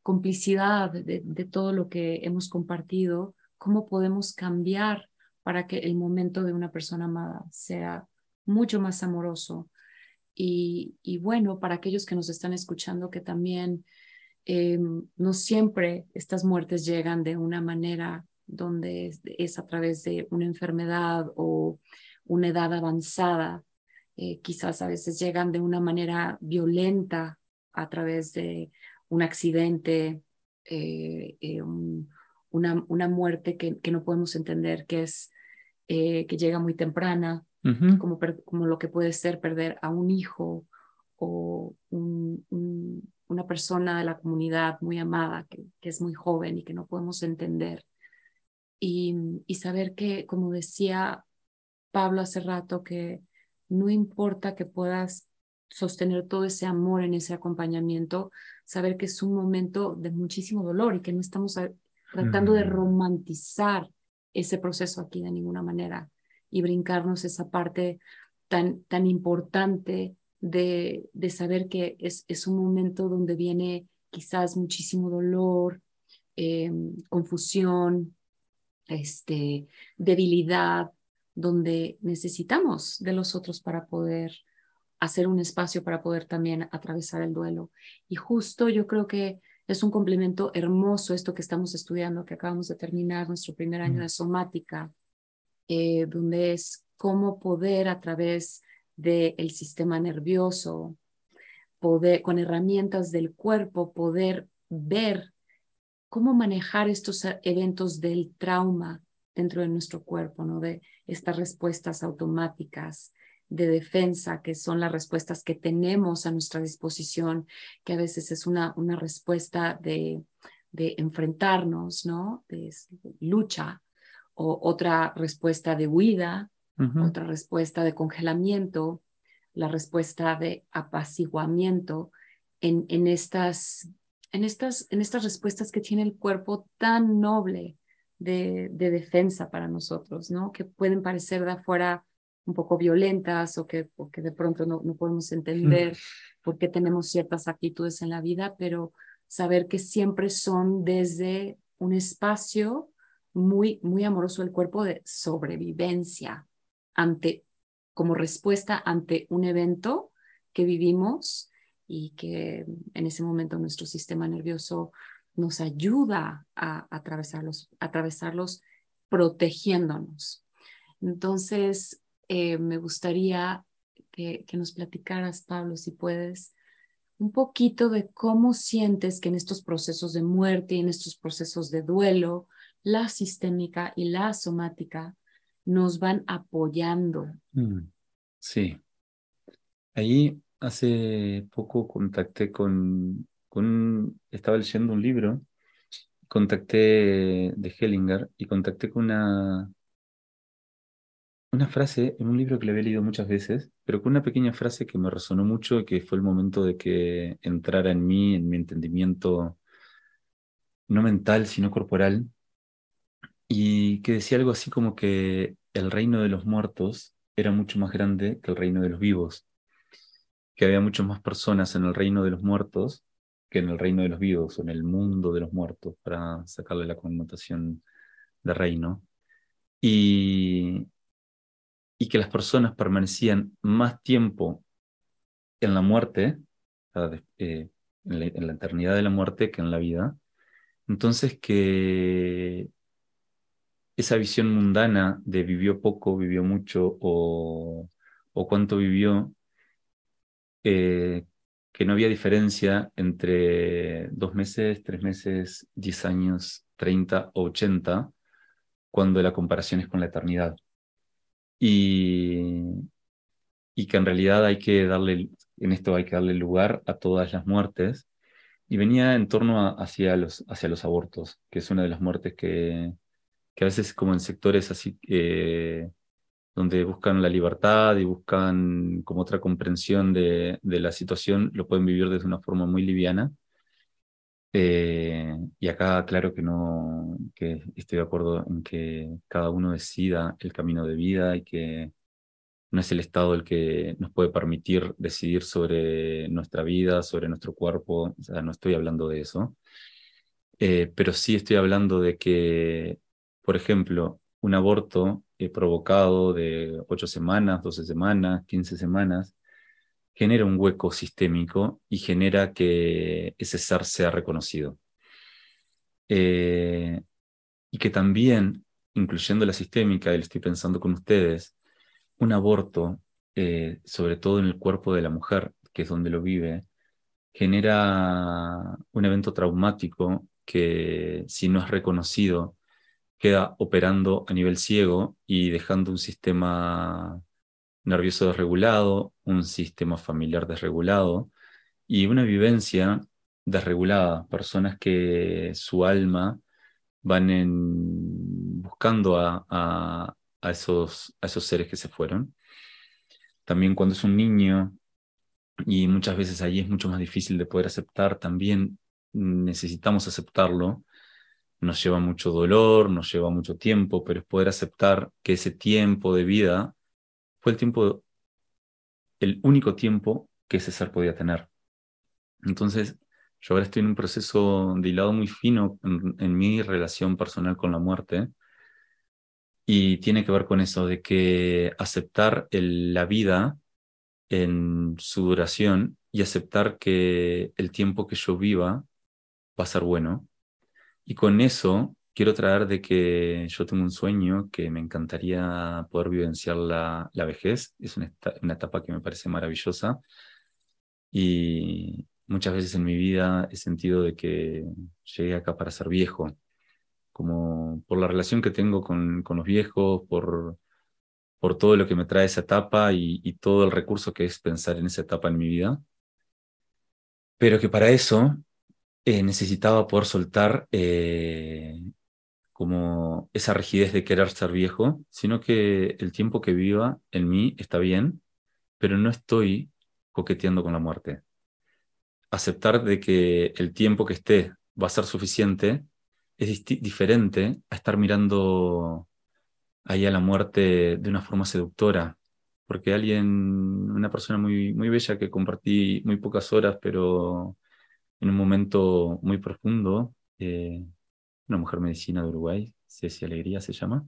A: complicidad de, todo lo que hemos compartido, cómo podemos cambiar para que el momento de una persona amada sea mucho más amoroso. Y, bueno, para aquellos que nos están escuchando, que también eh, no siempre estas muertes llegan de una manera donde es, a través de una enfermedad o una edad avanzada. Eh, quizás a veces llegan de una manera violenta a través de un accidente, eh, eh, una, una, muerte que, que, no podemos entender, que es eh, que llega muy temprana, como, como lo que puede ser perder a un hijo o una persona de la comunidad muy amada que, que, es muy joven y que no podemos entender. Y, y saber que, como decía Pablo hace rato, que no importa que puedas sostener todo ese amor en ese acompañamiento, saber que es un momento de muchísimo dolor y que no estamos tratando de romantizar ese proceso aquí de ninguna manera y brincarnos esa parte tan, tan importante de, de saber que es, es, un momento donde viene quizás muchísimo dolor, em, confusión, este, debilidad, donde necesitamos de los otros para poder hacer un espacio para poder también atravesar el duelo. Y justo yo creo que es un complemento hermoso esto que estamos estudiando, que acabamos de terminar nuestro primer año mm. de somática, eh, donde es cómo poder a través del sistema nervioso, poder, con herramientas del cuerpo, poder ver cómo manejar estos eventos del trauma dentro de nuestro cuerpo, ¿no? De estas respuestas automáticas de defensa, que son las respuestas que tenemos a nuestra disposición, que a veces es una, una respuesta de, de enfrentarnos, ¿no? De lucha, o otra respuesta de huida, otra respuesta de congelamiento, la respuesta de apaciguamiento en, en, estas, en, estas, en estas respuestas que tiene el cuerpo tan noble de, de, defensa para nosotros, ¿no? Que pueden parecer de afuera un poco violentas o que, de pronto no, no podemos entender por qué tenemos ciertas actitudes en la vida, pero saber que siempre son desde un espacio muy, muy amoroso del cuerpo de sobrevivencia ante como respuesta ante un evento que vivimos y que en ese momento nuestro sistema nervioso nos ayuda a atravesarlos, atravesarlos protegiéndonos. Entonces, eh, me gustaría que, que nos platicaras, Pablo, si puedes, un poquito de cómo sientes que en estos procesos de muerte y en estos procesos de duelo, la sistémica y la somática nos van apoyando. Mm,
B: sí. Ahí hace poco contacté con, con, estaba leyendo un libro, contacté de Hellinger y contacté con una, una frase en un libro que le había leído muchas veces, pero con una pequeña frase que me resonó mucho y que fue el momento de que entrara en mí, en mi entendimiento, no mental, sino corporal, y que decía algo así como que el reino de los muertos era mucho más grande que el reino de los vivos, que había muchas más personas en el reino de los muertos que en el reino de los vivos, o en el mundo de los muertos, para sacarle la connotación de reino, y, y que las personas permanecían más tiempo en la muerte, eh, en, la, en la eternidad de la muerte que en la vida, entonces que esa visión mundana de vivió poco, vivió mucho o, o cuánto vivió, eh, que no había diferencia entre dos meses, tres meses, diez años, treinta o ochenta, cuando la comparación es con la eternidad. Y, y que en realidad hay que darle, en esto hay que darle lugar a todas las muertes. Y venía en torno hacia, los, hacia los abortos, que es una de las muertes que, que a veces como en sectores así eh, donde buscan la libertad y buscan como otra comprensión de, de, la situación, lo pueden vivir desde una forma muy liviana. Eh, y acá claro que no, que estoy de acuerdo en que cada uno decida el camino de vida y que no es el Estado el que nos puede permitir decidir sobre nuestra vida, sobre nuestro cuerpo, o sea, no estoy hablando de eso, eh, pero sí estoy hablando de que por ejemplo, un aborto eh, provocado de 8 semanas, 12 semanas, 15 semanas, genera un hueco sistémico y genera que ese ser sea reconocido. Eh, y que también, incluyendo la sistémica, y lo estoy pensando con ustedes, un aborto, eh, sobre todo en el cuerpo de la mujer, que es donde lo vive, genera un evento traumático que si no es reconocido, queda operando a nivel ciego y dejando un sistema nervioso desregulado, un sistema familiar desregulado y una vivencia desregulada, personas que su alma van buscando a, a, esos, a esos seres que se fueron. También cuando es un niño, y muchas veces ahí es mucho más difícil de poder aceptar, también necesitamos aceptarlo nos lleva mucho dolor, nos lleva mucho tiempo, pero es poder aceptar que ese tiempo de vida fue el tiempo, el único tiempo que ese ser podía tener. Entonces, yo ahora estoy en un proceso de hilado muy fino en, mi relación personal con la muerte y tiene que ver con eso, de que aceptar la vida en su duración y aceptar que el tiempo que yo viva va a ser bueno. Y con eso quiero traer de que yo tengo un sueño que me encantaría poder vivenciar la, vejez. Es una, etapa que me parece maravillosa. Y muchas veces en mi vida he sentido de que llegué acá para ser viejo, como por la relación que tengo con, los viejos, por, por todo lo que me trae esa etapa y, todo el recurso que es pensar en esa etapa en mi vida. Pero que para eso eh, necesitaba poder soltar eh, como esa rigidez de querer ser viejo, sino que el tiempo que viva en mí está bien, pero no estoy coqueteando con la muerte. Aceptar de que el tiempo que esté va a ser suficiente es diferente a estar mirando ahí a la muerte de una forma seductora, porque alguien, una persona muy, muy bella que compartí muy pocas horas, pero en un momento muy profundo, eh, una mujer medicina de Uruguay, Ceci Alegría se llama,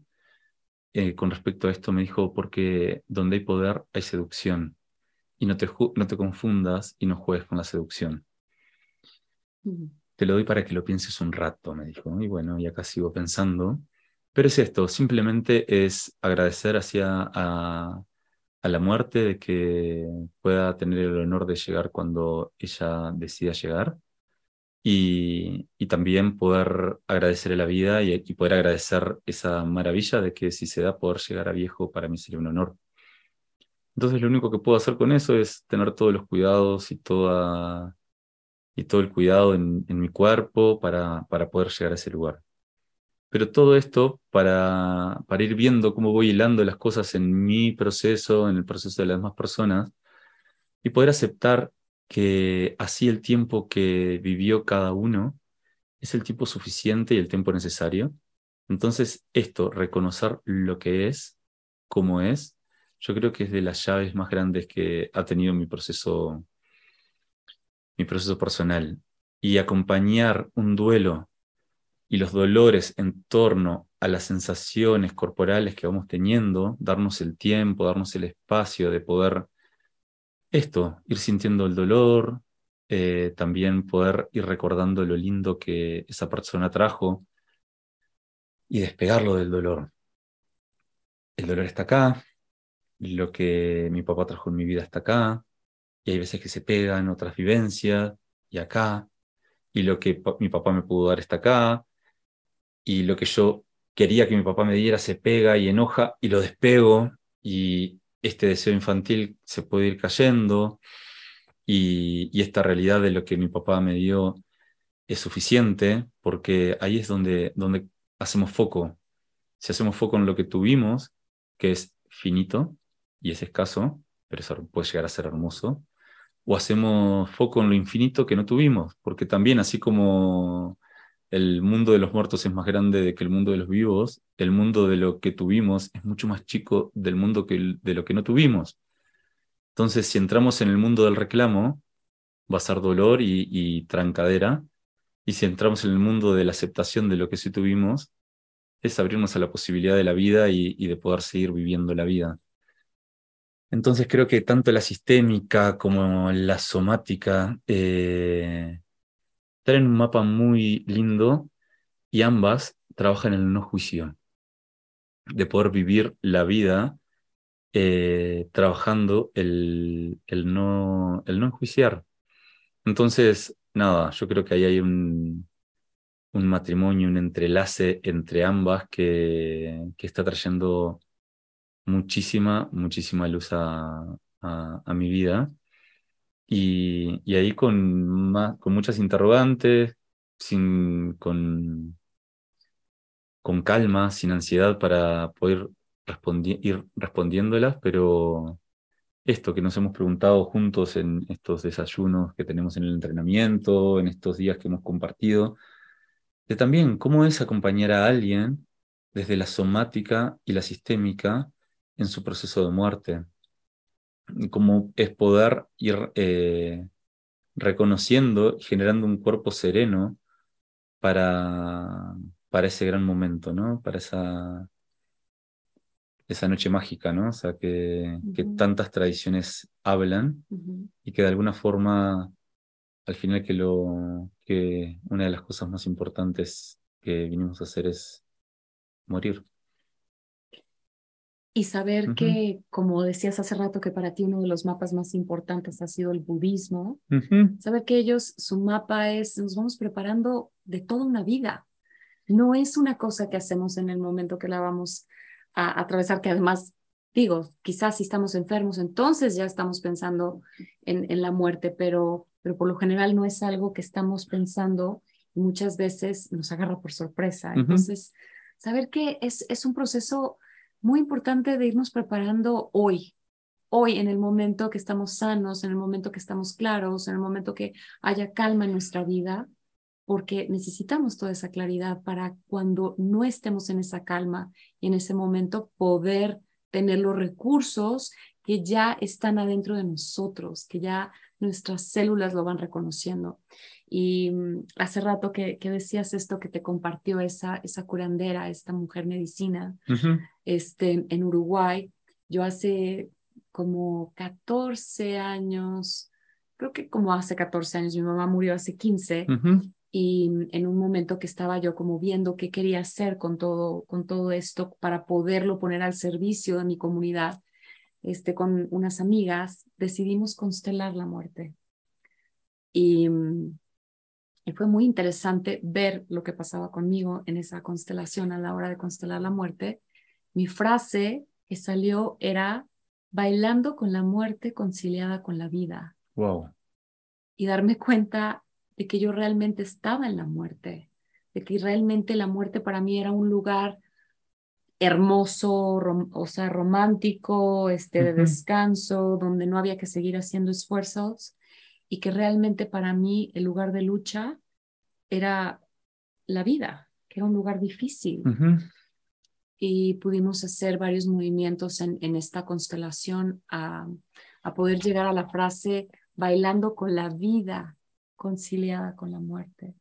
B: eh, con respecto a esto me dijo, porque donde hay poder hay seducción, y no te, no te confundas y no juegues con la seducción. Te lo doy para que lo pienses un rato, me dijo, y bueno, y acá sigo pensando. Pero es esto, simplemente es agradecer hacia a, a la muerte de que pueda tener el honor de llegar cuando ella decida llegar y, también poder agradecer la vida y, poder agradecer esa maravilla de que si se da poder llegar a viejo, para mí sería un honor. Entonces lo único que puedo hacer con eso es tener todos los cuidados y, toda, y todo el cuidado en, mi cuerpo para, para poder llegar a ese lugar. Pero todo esto para, ir viendo cómo voy hilando las cosas en mi proceso, en el proceso de las demás personas, y poder aceptar que así el tiempo que vivió cada uno es el tiempo suficiente y el tiempo necesario. Entonces, esto, reconocer lo que es, cómo es, yo creo que es de las llaves más grandes que ha tenido mi proceso, mi proceso personal. Y acompañar un duelo y los dolores en torno a las sensaciones corporales que vamos teniendo, darnos el tiempo, darnos el espacio de poder esto, ir sintiendo el dolor, eh, también poder ir recordando lo lindo que esa persona trajo y despegarlo del dolor. El dolor está acá, lo que mi papá trajo en mi vida está acá, y hay veces que se pegan otras vivencias, y acá, y lo que mi papá me pudo dar está acá, y lo que yo quería que mi papá me diera se pega y enoja, y lo despego, y este deseo infantil se puede ir cayendo y, esta realidad de lo que mi papá me dio es suficiente, porque ahí es donde, donde hacemos foco. Si hacemos foco en lo que tuvimos, que es finito y es escaso, pero eso puede llegar a ser hermoso, o hacemos foco en lo infinito que no tuvimos, porque también así como el mundo de los muertos es más grande que el mundo de los vivos, el mundo de lo que tuvimos es mucho más chico del mundo que de lo que no tuvimos. Entonces, si entramos en el mundo del reclamo, va a ser dolor y, trancadera. Y si entramos en el mundo de la aceptación de lo que sí tuvimos, es abrirnos a la posibilidad de la vida y, de poder seguir viviendo la vida. Entonces creo que tanto la sistémica como la somática eh, traen un mapa muy lindo y ambas trabajan en el no juicio, de poder vivir la vida eh, trabajando el, el, no, el no enjuiciar. Entonces, nada, yo creo que ahí hay un, un matrimonio, un entrelace entre ambas que, que está trayendo muchísima, muchísima luz a, a mi vida y, ahí con, muchas interrogantes, sin, con, con calma, sin ansiedad para poder ir respondiéndolas, pero esto que nos hemos preguntado juntos en estos desayunos que tenemos en el entrenamiento, en estos días que hemos compartido, de también cómo es acompañar a alguien desde la somática y la sistémica en su proceso de muerte como es poder ir eh, reconociendo y generando un cuerpo sereno para, para ese gran momento, ¿no? Para esa, esa noche mágica, ¿no? O sea, que, que tantas tradiciones hablan y que de alguna forma, al final, que, lo, que una de las cosas más importantes que vinimos a hacer es morir.
A: Y saber que, como decías hace rato, que para ti uno de los mapas más importantes ha sido el budismo, saber que ellos, su mapa es, nos vamos preparando de toda una vida. No es una cosa que hacemos en el momento que la vamos a atravesar, que además, digo, quizás si estamos enfermos, entonces ya estamos pensando en, en la muerte, pero, pero por lo general no es algo que estamos pensando y muchas veces nos agarra por sorpresa. Entonces, saber que es, es un proceso muy importante de irnos preparando hoy, hoy en el momento que estamos sanos, en el momento que estamos claros, en el momento que haya calma en nuestra vida, porque necesitamos toda esa claridad para cuando no estemos en esa calma y en ese momento poder tener los recursos que ya están adentro de nosotros, que ya nuestras células lo van reconociendo. Y mm, hace rato que, que, decías esto que te compartió esa, esa curandera, esta mujer medicina, este, en Uruguay, yo hace como 14 años, creo que como hace 14 años, mi mamá murió hace 15, y mm, en un momento que estaba yo como viendo qué quería hacer con todo, con todo esto para poderlo poner al servicio de mi comunidad, este, con unas amigas, decidimos constelar la muerte. Y, mm, y, fue muy interesante ver lo que pasaba conmigo en esa constelación a la hora de constelar la muerte. Mi frase que salió era bailando con la muerte conciliada con la vida.
B: Wow.
A: Y darme cuenta de que yo realmente estaba en la muerte, de que realmente la muerte para mí era un lugar hermoso, o sea, romántico, este, de descanso, donde no había que seguir haciendo esfuerzos y que realmente para mí el lugar de lucha era la vida, que era un lugar difícil. Y pudimos hacer varios movimientos en, en esta constelación a, a poder llegar a la frase bailando con la vida conciliada con la muerte.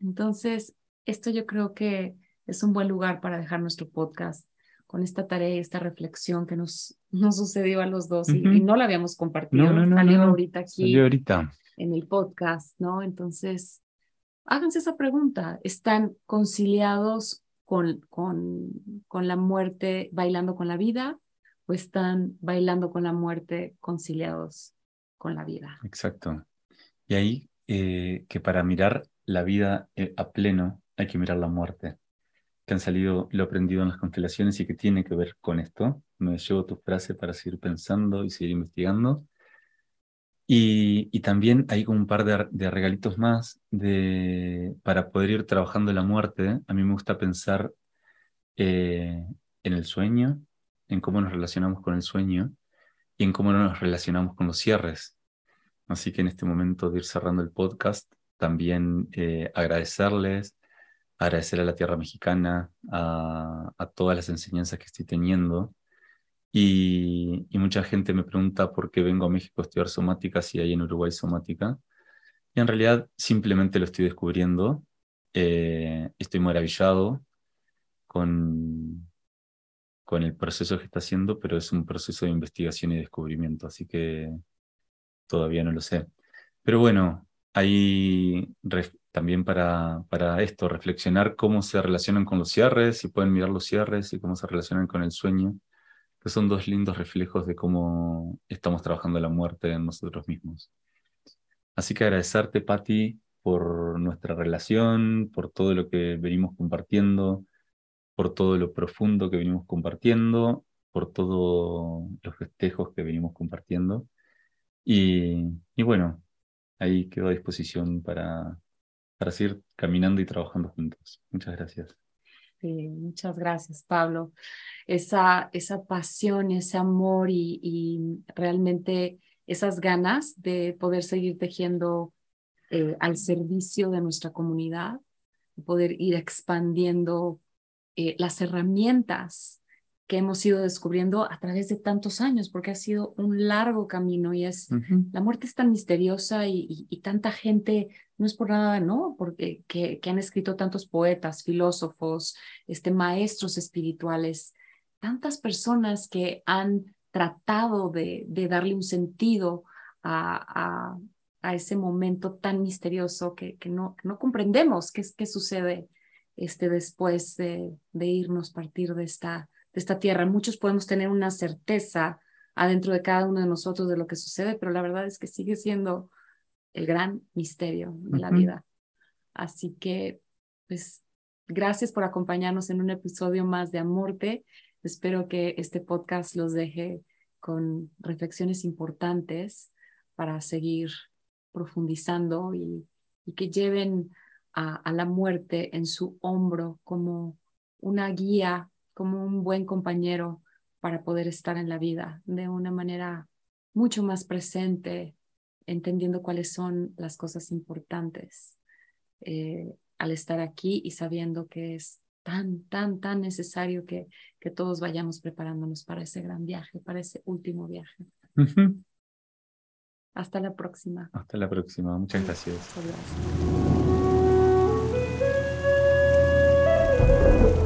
A: Entonces, esto yo creo que es un buen lugar para dejar nuestro podcast con esta tarea y esta reflexión que nos, *laughs* nos sucedió a los dos y, no la habíamos compartido,
B: no, no,
A: salió ahorita aquí
B: salió ahorita.
A: en el podcast, ¿no? Entonces, háganse esa pregunta, ¿están conciliados con, con, con la muerte bailando con la vida o están bailando con la muerte conciliados con la vida?
B: Exacto. Y ahí eh, que para mirar la vida eh, a pleno hay que mirar la muerte que han salido, lo aprendido en las constelaciones y que tiene que ver con esto. Me llevo tu frase para seguir pensando y seguir investigando. Y, y también hay un par de, regalitos más de, para poder ir trabajando la muerte. A mí me gusta pensar eh, en el sueño, en cómo nos relacionamos con el sueño y en cómo nos relacionamos con los cierres. Así que en este momento de ir cerrando el podcast, también eh, agradecerles agradecer a la tierra mexicana, a, todas las enseñanzas que estoy teniendo. Y, mucha gente me pregunta por qué vengo a México a estudiar somática si hay en Uruguay somática. Y en realidad simplemente lo estoy descubriendo. Eh, estoy maravillado con, con el proceso que está haciendo, pero es un proceso de investigación y descubrimiento, así que todavía no lo sé. Pero bueno, hay también para, para esto, reflexionar cómo se relacionan con los cierres, si pueden mirar los cierres y cómo se relacionan con el sueño, que son dos lindos reflejos de cómo estamos trabajando la muerte en nosotros mismos. Así que agradecerte, Patti, por nuestra relación, por todo lo que venimos compartiendo, por todo lo profundo que venimos compartiendo, por todos los festejos que venimos compartiendo. Y, y bueno, ahí quedo a disposición para, para seguir caminando y trabajando juntos. Muchas gracias.
A: Sí, muchas gracias, Pablo. Esa, esa pasión, ese amor y, realmente esas ganas de poder seguir tejiendo eh, al servicio de nuestra comunidad, poder ir expandiendo eh, las herramientas que hemos ido descubriendo a través de tantos años, porque ha sido un largo camino y es, la muerte es tan misteriosa y, tanta gente, no es por nada, ¿no? Porque que, han escrito tantos poetas, filósofos, este, maestros espirituales, tantas personas que han tratado de, darle un sentido a, a, ese momento tan misterioso que, que no, no comprendemos qué, qué sucede este, después de, de irnos, partir de esta de esta tierra. Muchos podemos tener una certeza adentro de cada uno de nosotros de lo que sucede, pero la verdad es que sigue siendo el gran misterio de la vida. Así que, pues, gracias por acompañarnos en un episodio más de Amorte. Espero que este podcast los deje con reflexiones importantes para seguir profundizando y, que lleven a la muerte en su hombro como una guía como un buen compañero para poder estar en la vida de una manera mucho más presente, entendiendo cuáles son las cosas importantes eh, al estar aquí y sabiendo que es tan, tan, tan necesario que, que todos vayamos preparándonos para ese gran viaje, para ese último viaje. Hasta la próxima.
B: Hasta la próxima. Muchas gracias.
A: Muchas gracias.